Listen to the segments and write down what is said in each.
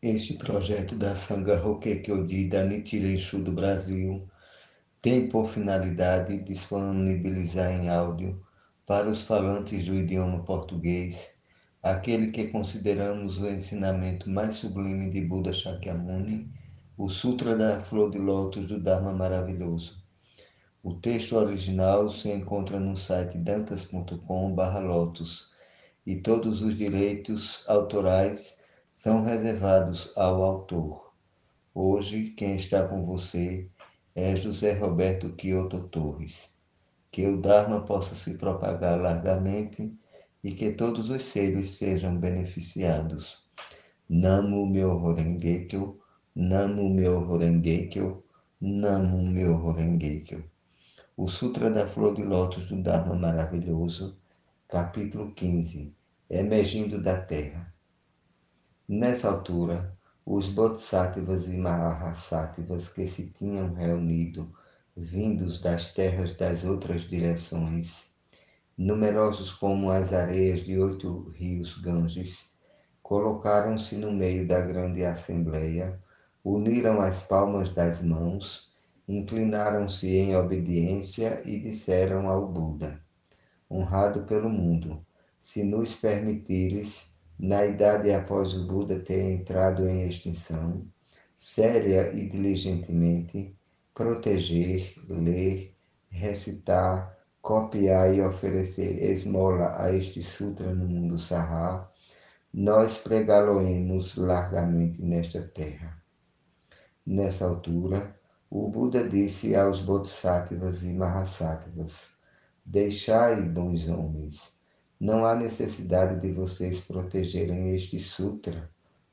Este projeto da Sangha Hokkekyoji da Nichiren do Brasil tem por finalidade disponibilizar em áudio para os falantes do idioma português aquele que consideramos o ensinamento mais sublime de Buda Shakyamuni, o Sutra da Flor de Lótus do Dharma Maravilhoso. O texto original se encontra no site dantas.com/lotus e todos os direitos autorais são reservados ao autor. Hoje, quem está com você é José Roberto Quioto Torres. Que o Dharma possa se propagar largamente e que todos os seres sejam beneficiados. Namo meu Horengekyo, Namo meu Horengekyo, Namo meu Horengekyo. O Sutra da Flor de Lótus do Dharma Maravilhoso, capítulo 15, Emergindo da Terra. Nessa altura, os Bodhisattvas e Mahasattvas que se tinham reunido, vindos das terras das outras direções, numerosos como as areias de oito rios Ganges, colocaram-se no meio da grande assembleia, uniram as palmas das mãos, inclinaram-se em obediência e disseram ao Buda: Honrado pelo mundo, se nos permitires na idade após o Buda ter entrado em extinção, séria e diligentemente, proteger, ler, recitar, copiar e oferecer esmola a este sutra no mundo sarrá, nós pregá-lo-emos largamente nesta terra. Nessa altura, o Buda disse aos Bodhisattvas e Mahasattvas: Deixai, bons homens, não há necessidade de vocês protegerem este sutra.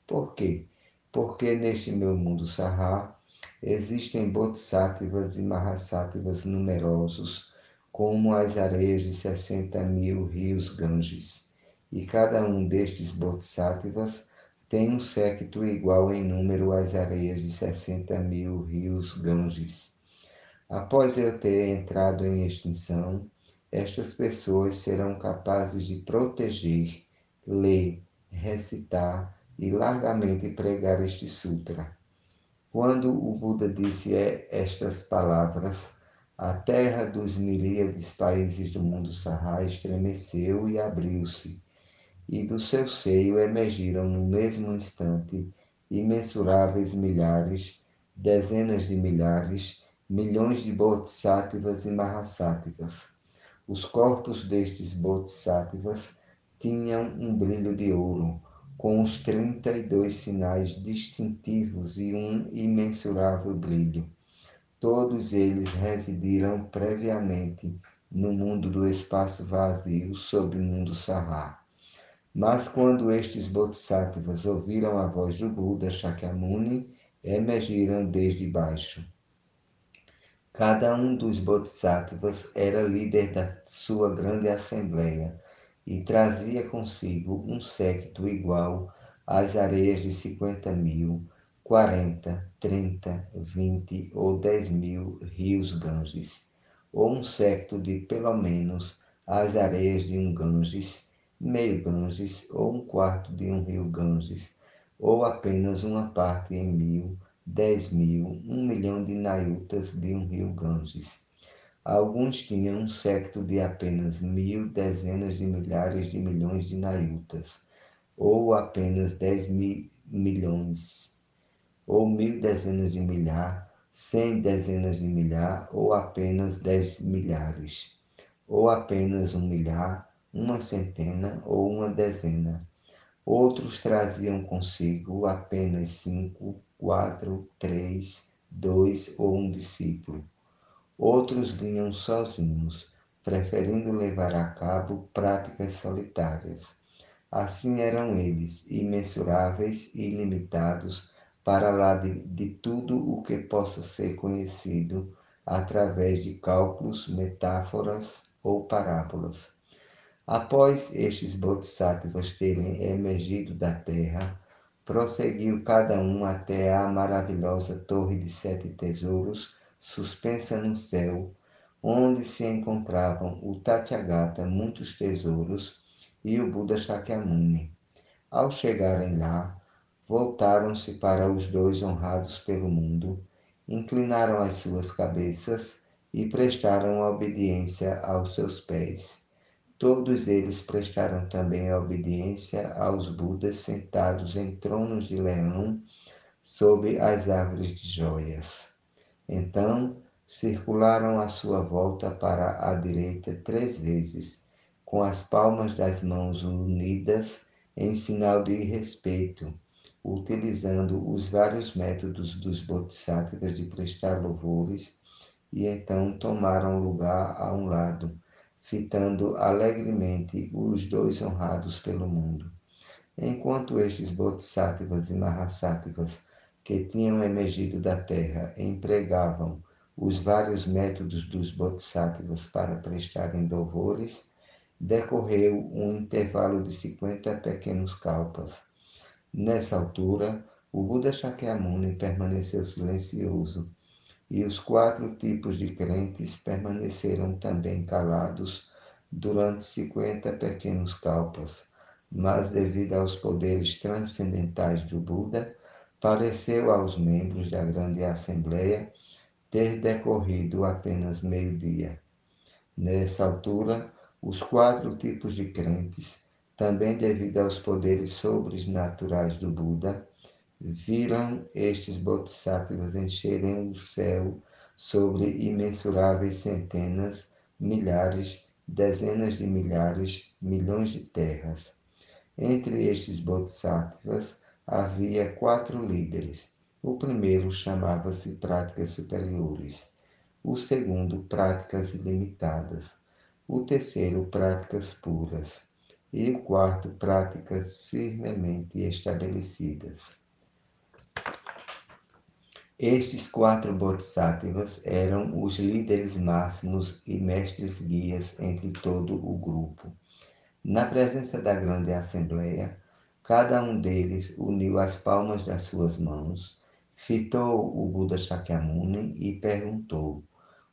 Por quê? Porque neste meu mundo sarrá existem bodhisattvas e mahasattvas numerosos, como as areias de sessenta mil rios Ganges. E cada um destes bodhisattvas tem um séquito igual em número às areias de sessenta mil rios Ganges. Após eu ter entrado em extinção, estas pessoas serão capazes de proteger, ler, recitar e largamente pregar este sutra. Quando o Buda disse estas palavras, a terra dos miríades países do mundo Sarra estremeceu e abriu-se, e do seu seio emergiram no mesmo instante imensuráveis milhares, dezenas de milhares, milhões de bodhisattvas e mahasattvas os corpos destes bodhisattvas tinham um brilho de ouro, com os trinta e dois sinais distintivos e um imensurável brilho. Todos eles residiram previamente no mundo do espaço vazio, sob o mundo Sarrá. Mas quando estes bodhisattvas ouviram a voz do Buda Shakyamuni, emergiram desde baixo. Cada um dos bodhisattvas era líder da sua grande assembleia e trazia consigo um séquito igual às areias de cinquenta mil, quarenta, trinta, vinte ou dez mil rios Ganges, ou um séquito de pelo menos as areias de um Ganges, meio Ganges ou um quarto de um rio Ganges, ou apenas uma parte em mil dez mil, um milhão de nayutas de um rio Ganges. Alguns tinham um séquito de apenas mil dezenas de milhares de milhões de nayutas, ou apenas dez mil milhões, ou mil dezenas de milhar, cem dezenas de milhar, ou apenas dez milhares, ou apenas um milhar, uma centena ou uma dezena. Outros traziam consigo apenas cinco, quatro, três, dois ou um discípulo. Outros vinham sozinhos, preferindo levar a cabo práticas solitárias. Assim eram eles, imensuráveis e ilimitados, para lá de, de tudo o que possa ser conhecido através de cálculos, metáforas ou parábolas. Após estes bodhisattvas terem emergido da terra, prosseguiu cada um até a maravilhosa Torre de Sete Tesouros, suspensa no céu, onde se encontravam o Tathagata, muitos tesouros, e o Buda Shakyamuni. Ao chegarem lá, voltaram-se para os dois honrados pelo mundo, inclinaram as suas cabeças e prestaram obediência aos seus pés. Todos eles prestaram também obediência aos Budas sentados em tronos de leão sob as árvores de joias. Então circularam à sua volta para a direita três vezes, com as palmas das mãos unidas em sinal de respeito, utilizando os vários métodos dos bodhisattvas de prestar louvores, e então tomaram lugar a um lado, fitando alegremente os dois honrados pelo mundo. Enquanto estes bodhisattvas e mahasattvas que tinham emergido da terra empregavam os vários métodos dos bodhisattvas para prestarem louvores, decorreu um intervalo de 50 pequenos kalpas. Nessa altura, o Buda Shakyamuni permaneceu silencioso e os quatro tipos de crentes permaneceram também calados durante 50 pequenos kalpas, mas devido aos poderes transcendentais do Buda, pareceu aos membros da grande assembleia ter decorrido apenas meio-dia. Nessa altura, os quatro tipos de crentes, também devido aos poderes sobrenaturais do Buda, viram estes bodhisattvas encherem o céu sobre imensuráveis centenas, milhares, dezenas de milhares, milhões de terras. Entre estes bodhisattvas, havia quatro líderes. O primeiro chamava-se Práticas Superiores, o segundo, Práticas Ilimitadas, o terceiro, Práticas Puras e o quarto, Práticas Firmemente Estabelecidas. Estes quatro bodhisattvas eram os líderes máximos e mestres guias entre todo o grupo. Na presença da grande assembleia, Cada um deles uniu as palmas das suas mãos, fitou o Buda Shakyamuni e perguntou: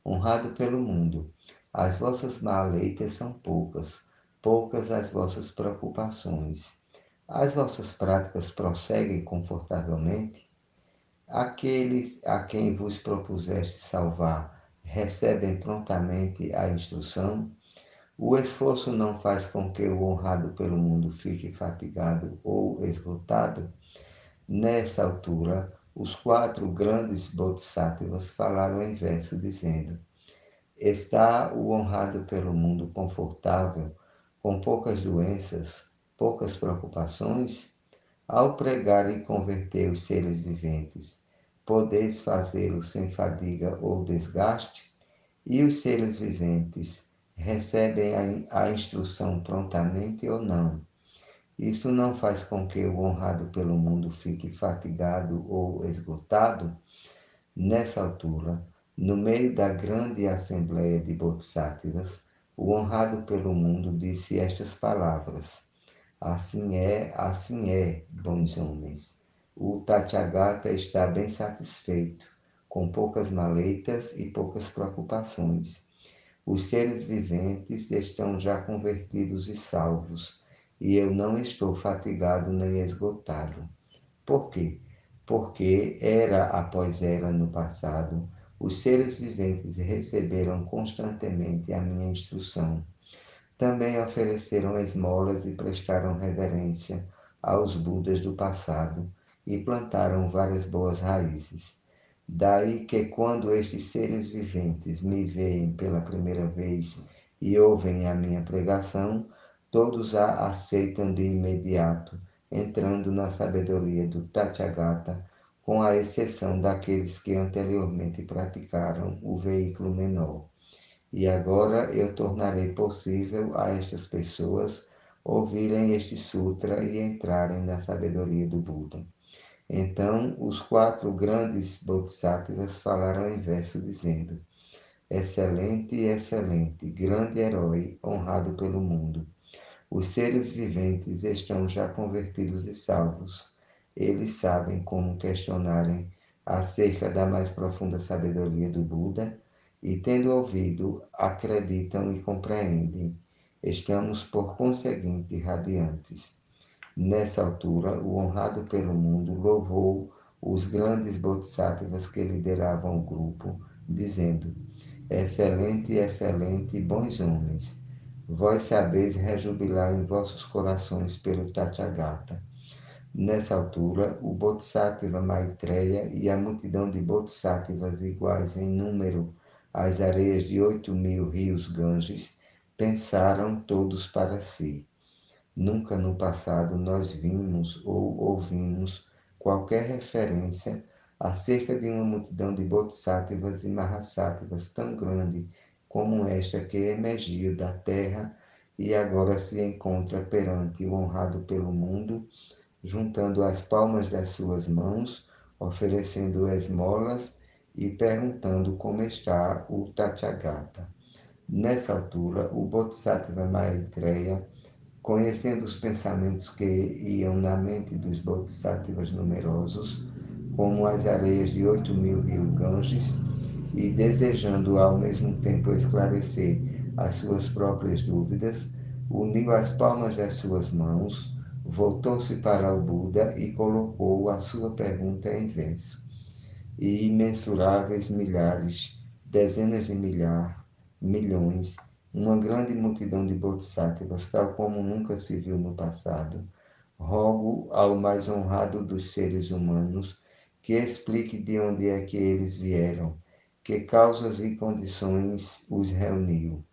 Honrado pelo mundo, as vossas maleitas são poucas, poucas as vossas preocupações. As vossas práticas prosseguem confortavelmente? Aqueles a quem vos propuseste salvar recebem prontamente a instrução? O esforço não faz com que o honrado pelo mundo fique fatigado ou esgotado? Nessa altura, os quatro grandes bodhisattvas falaram em verso, dizendo: Está o honrado pelo mundo confortável, com poucas doenças, poucas preocupações? Ao pregar e converter os seres viventes, podeis fazê-lo sem fadiga ou desgaste? E os seres viventes, recebem a, instrução prontamente ou não. Isso não faz com que o honrado pelo mundo fique fatigado ou esgotado. Nessa altura, no meio da grande assembleia de bodhisattvas, o honrado pelo mundo disse estas palavras: Assim é, assim é, bons homens. O Tathagata está bem satisfeito, com poucas maleitas e poucas preocupações os seres viventes estão já convertidos e salvos, e eu não estou fatigado nem esgotado. Por quê? Porque era após era no passado, os seres viventes receberam constantemente a minha instrução. Também ofereceram esmolas e prestaram reverência aos Budas do passado e plantaram várias boas raízes. Daí que, quando estes seres viventes me veem pela primeira vez e ouvem a minha pregação, todos a aceitam de imediato, entrando na sabedoria do Tathagata, com a exceção daqueles que anteriormente praticaram o veículo menor. E agora eu tornarei possível a estas pessoas ouvirem este sutra e entrarem na sabedoria do Buda. Então os quatro grandes bodhisattvas falaram em verso, dizendo: Excelente, excelente, grande herói, honrado pelo mundo. Os seres viventes estão já convertidos e salvos. Eles sabem como questionarem acerca da mais profunda sabedoria do Buda e, tendo ouvido, acreditam e compreendem. Estamos, por conseguinte, radiantes. Nessa altura, o honrado pelo mundo louvou os grandes bodhisattvas que lideravam o grupo, dizendo: Excelente, excelente, bons homens, vós sabeis rejubilar em vossos corações pelo Tathagata. Nessa altura, o Bodhisattva Maitreya e a multidão de Bodhisattvas iguais em número às areias de oito mil rios Ganges pensaram todos para si. Nunca no passado nós vimos ou ouvimos qualquer referência acerca de uma multidão de bodhisattvas e mahasattvas tão grande como esta que emergiu da terra e agora se encontra perante o honrado pelo mundo, juntando as palmas das suas mãos, oferecendo esmolas e perguntando como está o Tathagata. Nessa altura, o Bodhisattva Maitreya conhecendo os pensamentos que iam na mente dos bodhisattvas numerosos, como as areias de oito mil rio Ganges, e desejando ao mesmo tempo esclarecer as suas próprias dúvidas, uniu as palmas das suas mãos, voltou-se para o Buda e colocou a sua pergunta em verso. E imensuráveis milhares, dezenas de milhar, milhões, uma grande multidão de bodhisattvas, tal como nunca se viu no passado. Rogo ao mais honrado dos seres humanos que explique de onde é que eles vieram, que causas e condições os reuniu.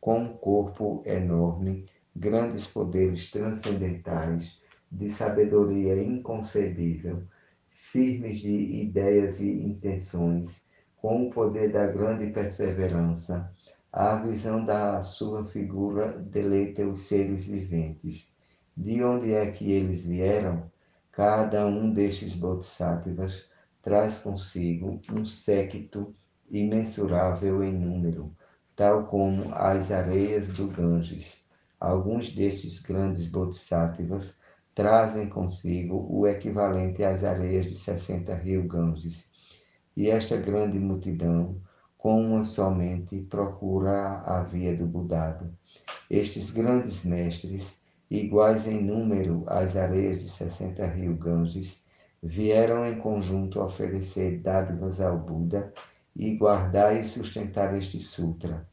Com um corpo enorme, grandes poderes transcendentais, de sabedoria inconcebível, firmes de ideias e intenções, com o poder da grande perseverança, a visão da sua figura deleita os seres viventes. De onde é que eles vieram? Cada um destes bodhisattvas traz consigo um séquito imensurável em número, tal como as areias do Ganges. Alguns destes grandes bodhisattvas trazem consigo o equivalente às areias de 60 rios Ganges. E esta grande multidão com uma somente procura a via do Budado. Estes grandes mestres, iguais em número às areias de 60 rios Ganges, vieram em conjunto oferecer dádivas ao Buda e guardar e sustentar este sutra.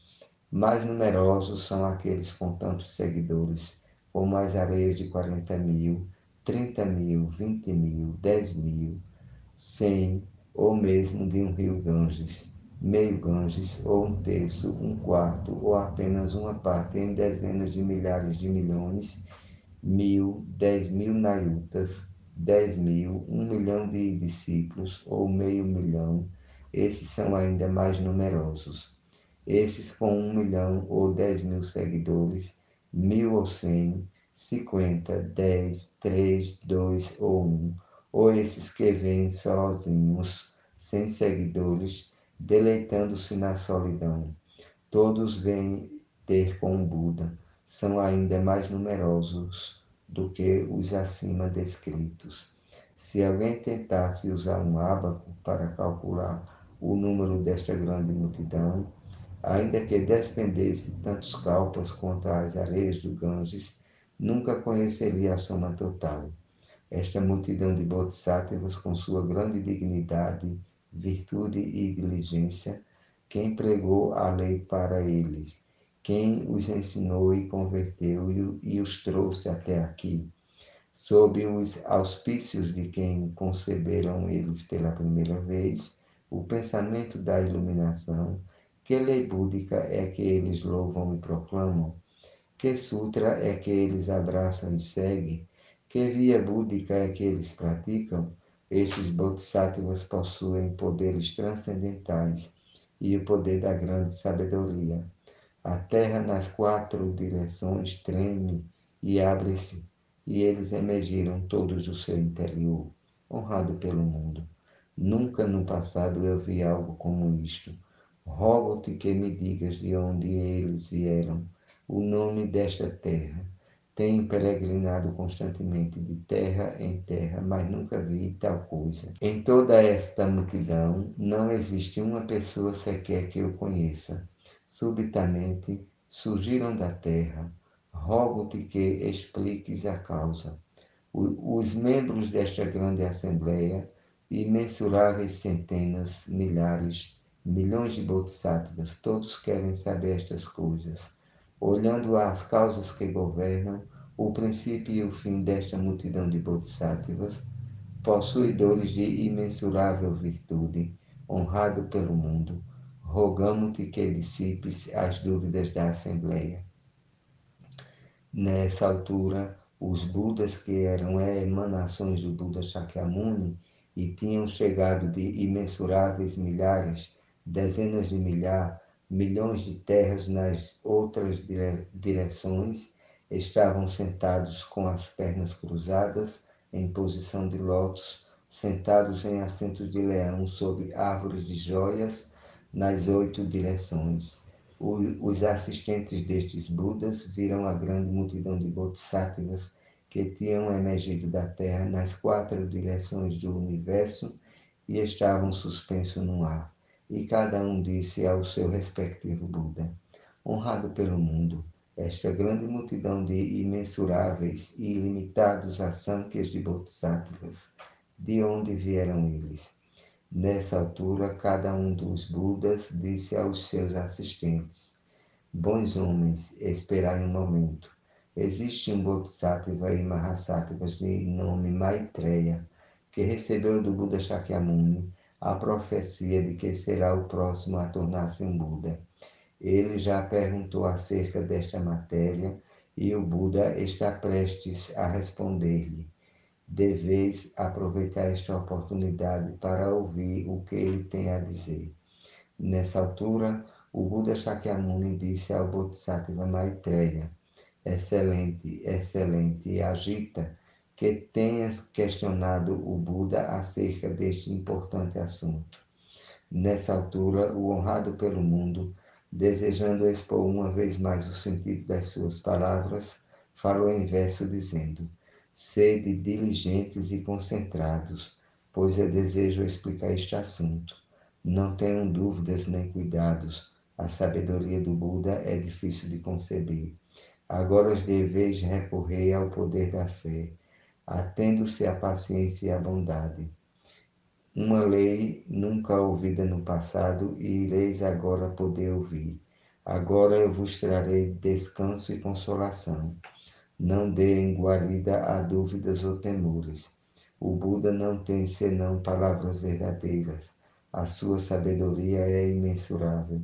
Mais numerosos são aqueles com tantos seguidores, como as areias de 40 mil, 30 mil, 20 mil, 10 mil, 100 ou mesmo de um rio Ganges meio Ganges, ou um terço, um quarto, ou apenas uma parte em dezenas de milhares de milhões, mil, dez mil nayutas, dez mil, um milhão de discípulos, ou meio milhão, esses são ainda mais numerosos. Esses com um milhão ou dez mil seguidores, mil ou cem, cinquenta, dez, três, dois ou um, ou esses que vêm sozinhos, sem seguidores, deleitando-se na solidão. Todos vêm ter com Buda, são ainda mais numerosos do que os acima descritos. Se alguém tentasse usar um ábaco para calcular o número desta grande multidão, ainda que despendesse tantos calpas quanto as areias do Ganges, nunca conheceria a soma total. Esta multidão de bodhisattvas, com sua grande dignidade, virtude e diligência, quem pregou a lei para eles, quem os ensinou e converteu e os trouxe até aqui, sob os auspícios de quem conceberam eles pela primeira vez o pensamento da iluminação, que lei búdica é que eles louvam e proclamam, que sutra é que eles abraçam e seguem, que via búdica é que eles praticam, estes bodhisattvas possuem poderes transcendentais e o poder da grande sabedoria. A terra nas quatro direções treme e abre-se, e eles emergiram todos do seu interior, honrado pelo mundo. Nunca no passado eu vi algo como isto. Rogo-te que me digas de onde eles vieram, o nome desta terra tenho peregrinado constantemente de terra em terra, mas nunca vi tal coisa. Em toda esta multidão não existe uma pessoa sequer que eu conheça. Subitamente surgiram da terra. Rogo-te que expliques a causa. os membros desta grande assembleia, imensuráveis centenas, milhares, milhões de bodhisattvas, todos querem saber estas coisas. Olhando às causas que governam, o princípio e o fim desta multidão de bodhisattvas, possuidores de imensurável virtude, honrado pelo mundo, rogamos-te que dissipes as dúvidas da Assembleia. Nessa altura, os Budas, que eram emanações do Buda Shakyamuni e tinham chegado de imensuráveis milhares, dezenas de milhares, milhões de terras nas outras dire direções, estavam sentados com as pernas cruzadas, em posição de lótus, sentados em assentos de leão sob árvores de joias nas oito direções. os assistentes destes Budas viram a grande multidão de Bodhisattvas que tinham emergido da terra nas quatro direções do universo e estavam suspensos no ar e cada um disse ao seu respectivo Buda: Honrado pelo mundo, esta grande multidão de imensuráveis e ilimitados assankhas de bodhisattvas, de onde vieram eles? Nessa altura, cada um dos Budas disse aos seus assistentes: Bons homens, esperai um momento. Existe um Bodhisattva e Mahasattvas de nome Maitreya, que recebeu do Buda Shakyamuni a profecia de que será o próximo a tornar-se um Buda. Ele já perguntou acerca desta matéria e o Buda está prestes a responder-lhe. Deveis aproveitar esta oportunidade para ouvir o que ele tem a dizer. Nessa altura, o Buda Shakyamuni disse ao Bodhisattva Maitreya: Excelente, excelente, agita que tenhas questionado o Buda acerca deste importante assunto. Nessa altura, o honrado pelo mundo, desejando expor uma vez mais o sentido das suas palavras, falou em verso dizendo: Sede diligentes e concentrados, pois eu desejo explicar este assunto. Não tenham dúvidas nem cuidados. A sabedoria do Buda é difícil de conceber. Agora deveis recorrer ao poder da fé atendo-se à paciência e à bondade. Uma lei nunca ouvida no passado e ireis agora poder ouvir. Agora eu vos trarei descanso e consolação. Não deem guarida a dúvidas ou temores. O Buda não tem senão palavras verdadeiras. A sua sabedoria é imensurável.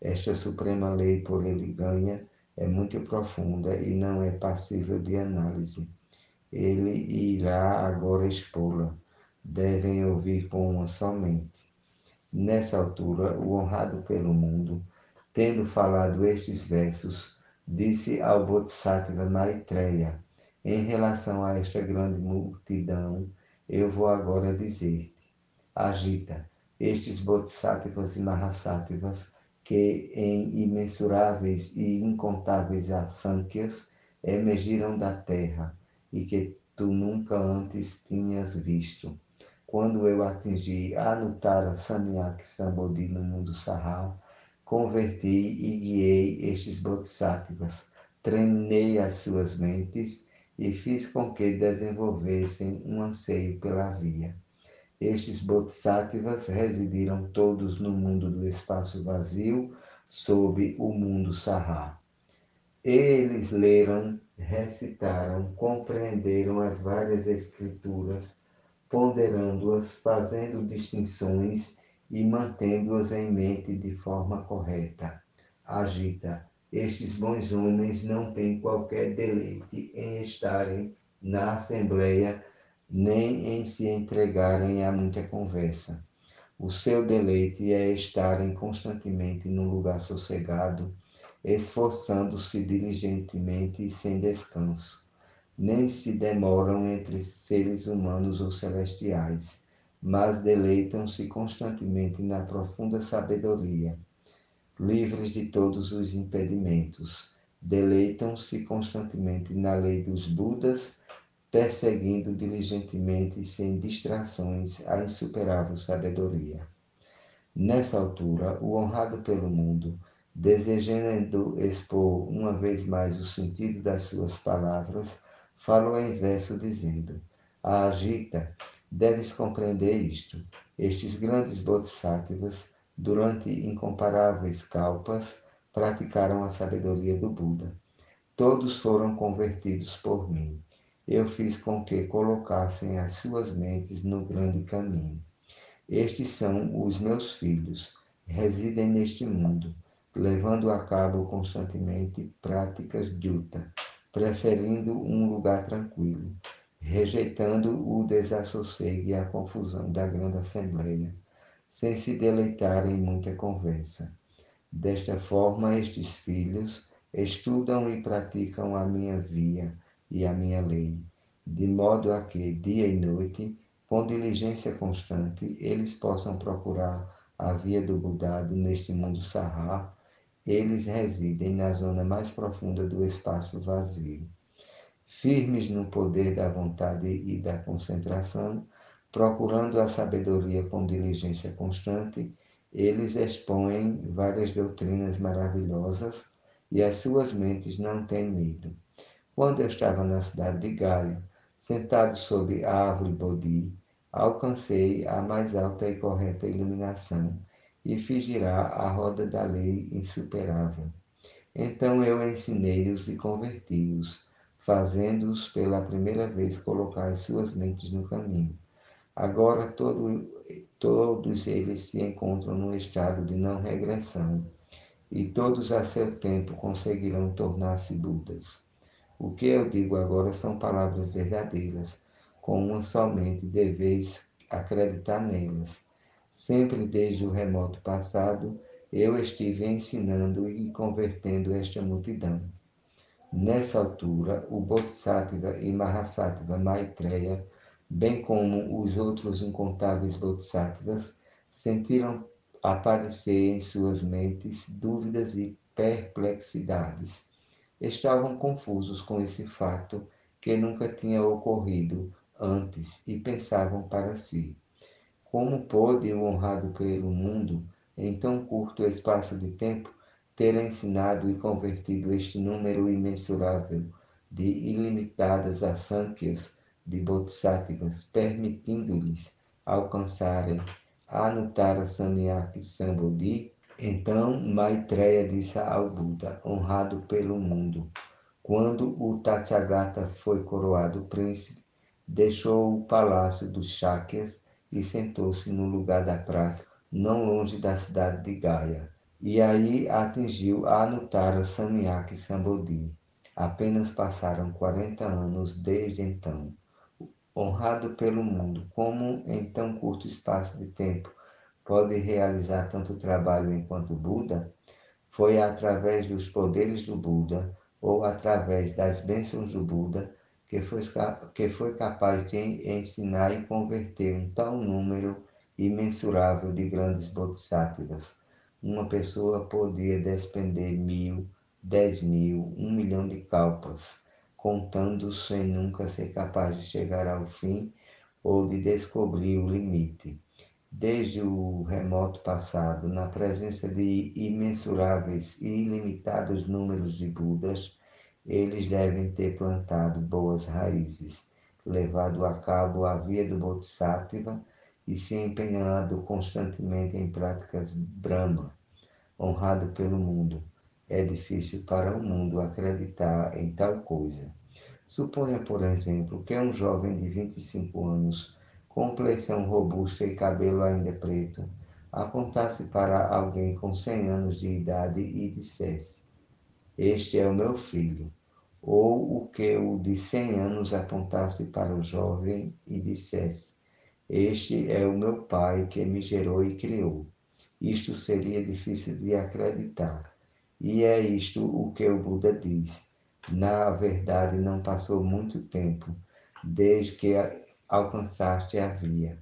Esta suprema lei por ele ganha é muito profunda e não é passível de análise ele irá agora expô-la. Devem ouvir com uma somente. Nessa altura, o honrado pelo mundo, tendo falado estes versos, disse ao Bodhisattva Maitreya: Em relação a esta grande multidão, eu vou agora dizer-te: agita estes Bodhisattvas e Mahasattvas que em imensuráveis e incontáveis asânquias emergiram da terra e que tu nunca antes tinhas visto. Quando eu atingi Anuttara Samyak Sambodhi no mundo Sahar, converti e guiei estes bodhisattvas, treinei as suas mentes e fiz com que desenvolvessem um anseio pela via. Estes bodhisattvas residiram todos no mundo do espaço vazio, sob o mundo Sahar. Eles leram recitaram, compreenderam as várias escrituras, ponderando-as, fazendo distinções e mantendo-as em mente de forma correta. Agita. Estes bons homens não têm qualquer deleite em estarem na Assembleia, nem em se entregarem a muita conversa. O seu deleite é estarem constantemente num lugar sossegado, esforçando-se diligentemente e sem descanso. Nem se demoram entre seres humanos ou celestiais, mas deleitam-se constantemente na profunda sabedoria, livres de todos os impedimentos. Deleitam-se constantemente na lei dos Budas, perseguindo diligentemente e sem distrações a insuperável sabedoria. Nessa altura, o honrado pelo mundo, desejando expor uma vez mais o sentido das suas palavras, falou em verso dizendo: Agita, deves compreender isto. Estes grandes bodhisattvas, durante incomparáveis kalpas, praticaram a sabedoria do Buda. Todos foram convertidos por mim. Eu fiz com que colocassem as suas mentes no grande caminho. Estes são os meus filhos, residem neste mundo, levando a cabo constantemente práticas yuta, preferindo um lugar tranquilo, rejeitando o desassossego e a confusão da grande assembleia, sem se deleitar em muita conversa. Desta forma, estes filhos estudam e praticam a minha via e a minha lei, de modo a que, dia e noite, com diligência constante, eles possam procurar a via do Budado neste mundo sarrá, eles residem na zona mais profunda do espaço vazio. Firmes no poder da vontade e da concentração, procurando a sabedoria com diligência constante, eles expõem várias doutrinas maravilhosas e as suas mentes não têm medo. Quando eu estava na cidade de Gaio, Sentado sob a árvore Bodhi, alcancei a mais alta e correta iluminação e fiz girar a roda da lei insuperável. Então eu ensinei-os e converti-os, fazendo-os pela primeira vez colocar as suas mentes no caminho. Agora todo, todos eles se encontram no estado de não regressão, e todos a seu tempo conseguirão tornar-se Budas. O que eu digo agora são palavras verdadeiras, com uma somente deveis acreditar nelas. Sempre desde o remoto passado, eu estive ensinando e convertendo esta multidão. Nessa altura, o Bodhisattva e Mahasattva Maitreya, bem como os outros incontáveis Bodhisattvas, sentiram aparecer em suas mentes dúvidas e perplexidades estavam confusos com esse fato que nunca tinha ocorrido antes e pensavam para si: como pôde o honrado pelo mundo, em tão curto espaço de tempo, ter ensinado e convertido este número imensurável de ilimitadas asânquias de bodhisattvas, permitindo-lhes alcançarem Anuttara Samyaki Sambodhi então Maitreya disse ao Buda, honrado pelo mundo, quando o Tathagata foi coroado príncipe, deixou o palácio dos Shakyas e sentou-se no lugar da prática, não longe da cidade de Gaya. E aí atingiu a Anuttara Samyaki Sambodhi. Apenas passaram 40 anos desde então. Honrado pelo mundo, como em tão curto espaço de tempo pode realizar tanto trabalho enquanto Buda, foi através dos poderes do Buda ou através das bênçãos do Buda que foi, que foi capaz de ensinar e converter um tal número imensurável de grandes bodhisattvas. Uma pessoa podia despender mil, dez mil, um milhão de kalpas, contando sem nunca ser capaz de chegar ao fim ou de descobrir o limite desde o remoto passado, na presença de imensuráveis e ilimitados números de Budas, eles devem ter plantado boas raízes, levado a cabo a via do Bodhisattva e se empenhado constantemente em práticas Brahma, honrado pelo mundo. É difícil para o mundo acreditar em tal coisa. Suponha, por exemplo, que um jovem de 25 anos compleição robusta e cabelo ainda preto, apontasse para alguém com cem anos de idade e dissesse: Este é o meu filho. Ou o que o de cem anos apontasse para o jovem e dissesse: Este é o meu pai que me gerou e criou. Isto seria difícil de acreditar. E é isto o que o Buda diz. Na verdade, não passou muito tempo desde que alcançaste a via.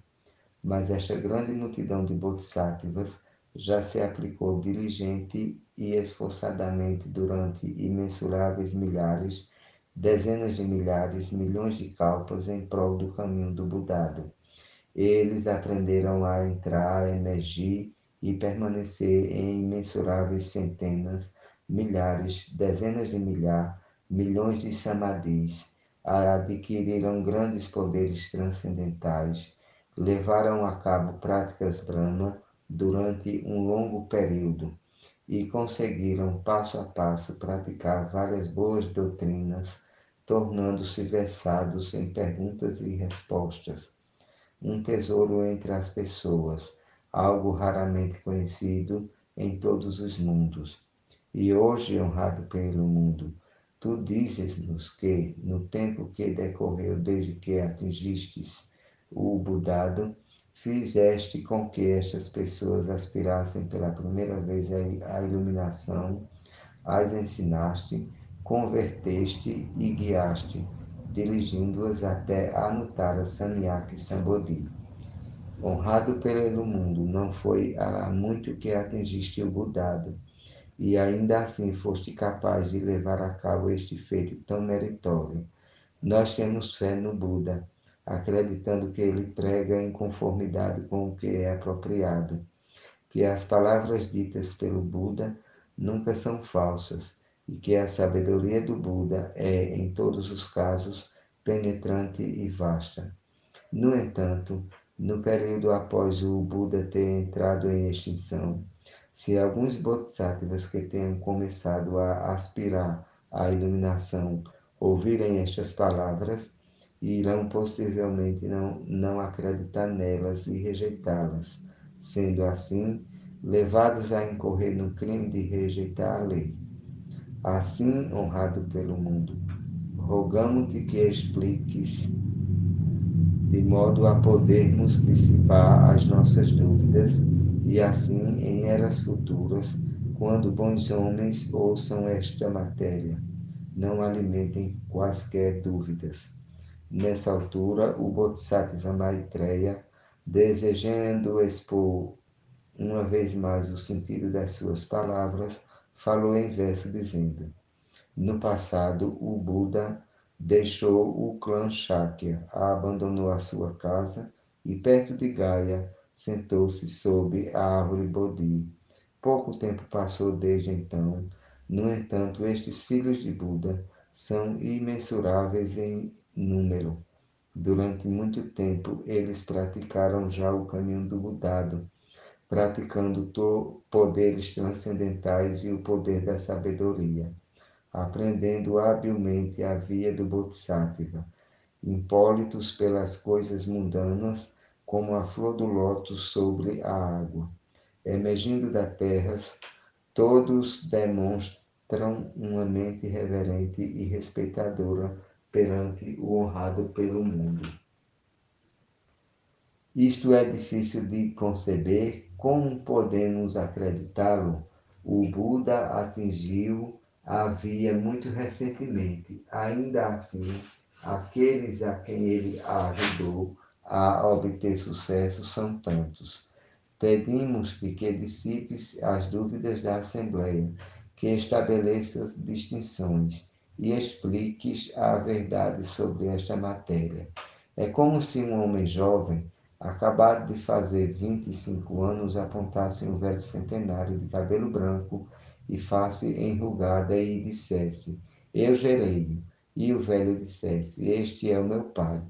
Mas esta grande multidão de bodhisattvas já se aplicou diligente e esforçadamente durante imensuráveis milhares, dezenas de milhares, milhões de kalpas em prol do caminho do Budado. Eles aprenderam a entrar, emergir e permanecer em imensuráveis centenas, milhares, dezenas de milhar, milhões de samadhis, adquiriram grandes poderes transcendentais, levaram a cabo práticas Brahma durante um longo período e conseguiram passo a passo praticar várias boas doutrinas, tornando-se versados em perguntas e respostas. Um tesouro entre as pessoas, algo raramente conhecido em todos os mundos. E hoje, honrado pelo mundo, tu dizes-nos que, no tempo que decorreu desde que atingistes o Budado, fizeste com que estas pessoas aspirassem pela primeira vez à iluminação, as ensinaste, converteste e guiaste, dirigindo-as até Anuttara Samyak Sambodhi. Honrado pelo mundo, não foi há muito que atingiste o Budado, e ainda assim foste capaz de levar a cabo este feito tão meritório. Nós temos fé no Buda, acreditando que ele prega em conformidade com o que é apropriado, que as palavras ditas pelo Buda nunca são falsas e que a sabedoria do Buda é, em todos os casos, penetrante e vasta. No entanto, no período após o Buda ter entrado em extinção, se alguns bodhisattvas que tenham começado a aspirar à iluminação ouvirem estas palavras, irão possivelmente não, não acreditar nelas e rejeitá-las, sendo assim levados a incorrer no crime de rejeitar a lei. Assim, honrado pelo mundo, rogamos-te que expliques de modo a podermos dissipar as nossas dúvidas e assim em eras futuras, quando bons homens ouçam esta matéria, não alimentem quaisquer dúvidas. Nessa altura, o Bodhisattva Maitreya, desejando expor uma vez mais o sentido das suas palavras, falou em verso dizendo: No passado, o Buda deixou o clã Shakya, abandonou a sua casa e, perto de Gaia, sentou-se sob a árvore Bodhi. Pouco tempo passou desde então. No entanto, estes filhos de Buda são imensuráveis em número. Durante muito tempo, eles praticaram já o caminho do Budado, praticando poderes transcendentais e o poder da sabedoria, aprendendo habilmente a via do Bodhisattva, impólitos pelas coisas mundanas, como a flor do lótus sobre a água. Emergindo da terra, todos demonstram terão uma mente reverente e respeitadora perante o honrado pelo mundo. Isto é difícil de conceber, como podemos acreditá-lo? O Buda atingiu a via muito recentemente. Ainda assim, aqueles a quem ele ajudou a obter sucesso são tantos. Pedimos-te que dissipes as dúvidas da Assembleia que estabeleças distinções e expliques a verdade sobre esta matéria. É como se um homem jovem, acabado de fazer 25 anos, apontasse um velho centenário de cabelo branco e face enrugada e dissesse: Eu gerei. E o velho dissesse: Este é o meu pai.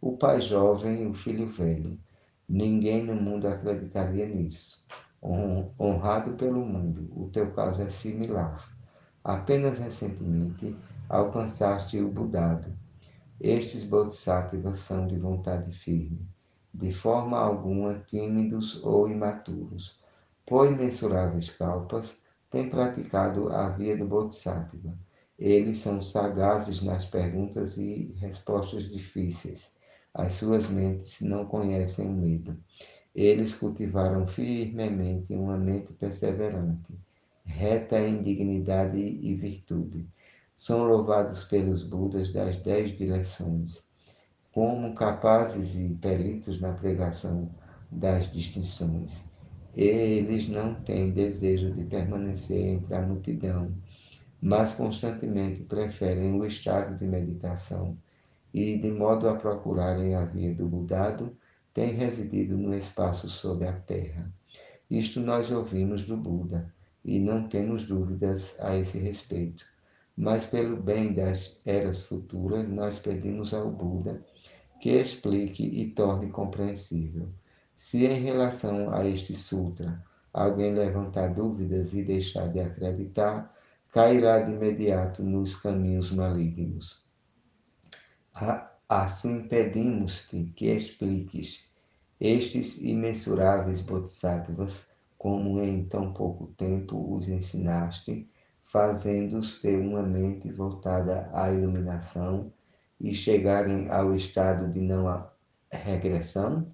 O pai jovem e o filho velho. Ninguém no mundo acreditaria nisso honrado pelo mundo. O teu caso é similar. Apenas recentemente alcançaste o Budado. Estes bodhisattvas são de vontade firme, de forma alguma tímidos ou imaturos. Por imensuráveis calpas, têm praticado a via do Bodhisattva. Eles são sagazes nas perguntas e respostas difíceis. As suas mentes não conhecem medo. Eles cultivaram firmemente uma mente perseverante, reta em dignidade e virtude. São louvados pelos Budas das dez direções, como capazes e peritos na pregação das distinções. Eles não têm desejo de permanecer entre a multidão, mas constantemente preferem o estado de meditação e, de modo a procurarem a via do Budado, tem residido no espaço sob a terra. Isto nós ouvimos do Buda e não temos dúvidas a esse respeito. mas pelo bem das eras futuras, nós pedimos ao Buda que explique e torne compreensível. Se em relação a este sutra alguém levantar dúvidas e deixar de acreditar, cairá de imediato nos caminhos malignos. Assim pedimos-te que expliques estes imensuráveis bodhisattvas, como em tão pouco tempo os ensinaste, fazendo-os ter uma mente voltada à iluminação e chegarem ao estado de não regressão?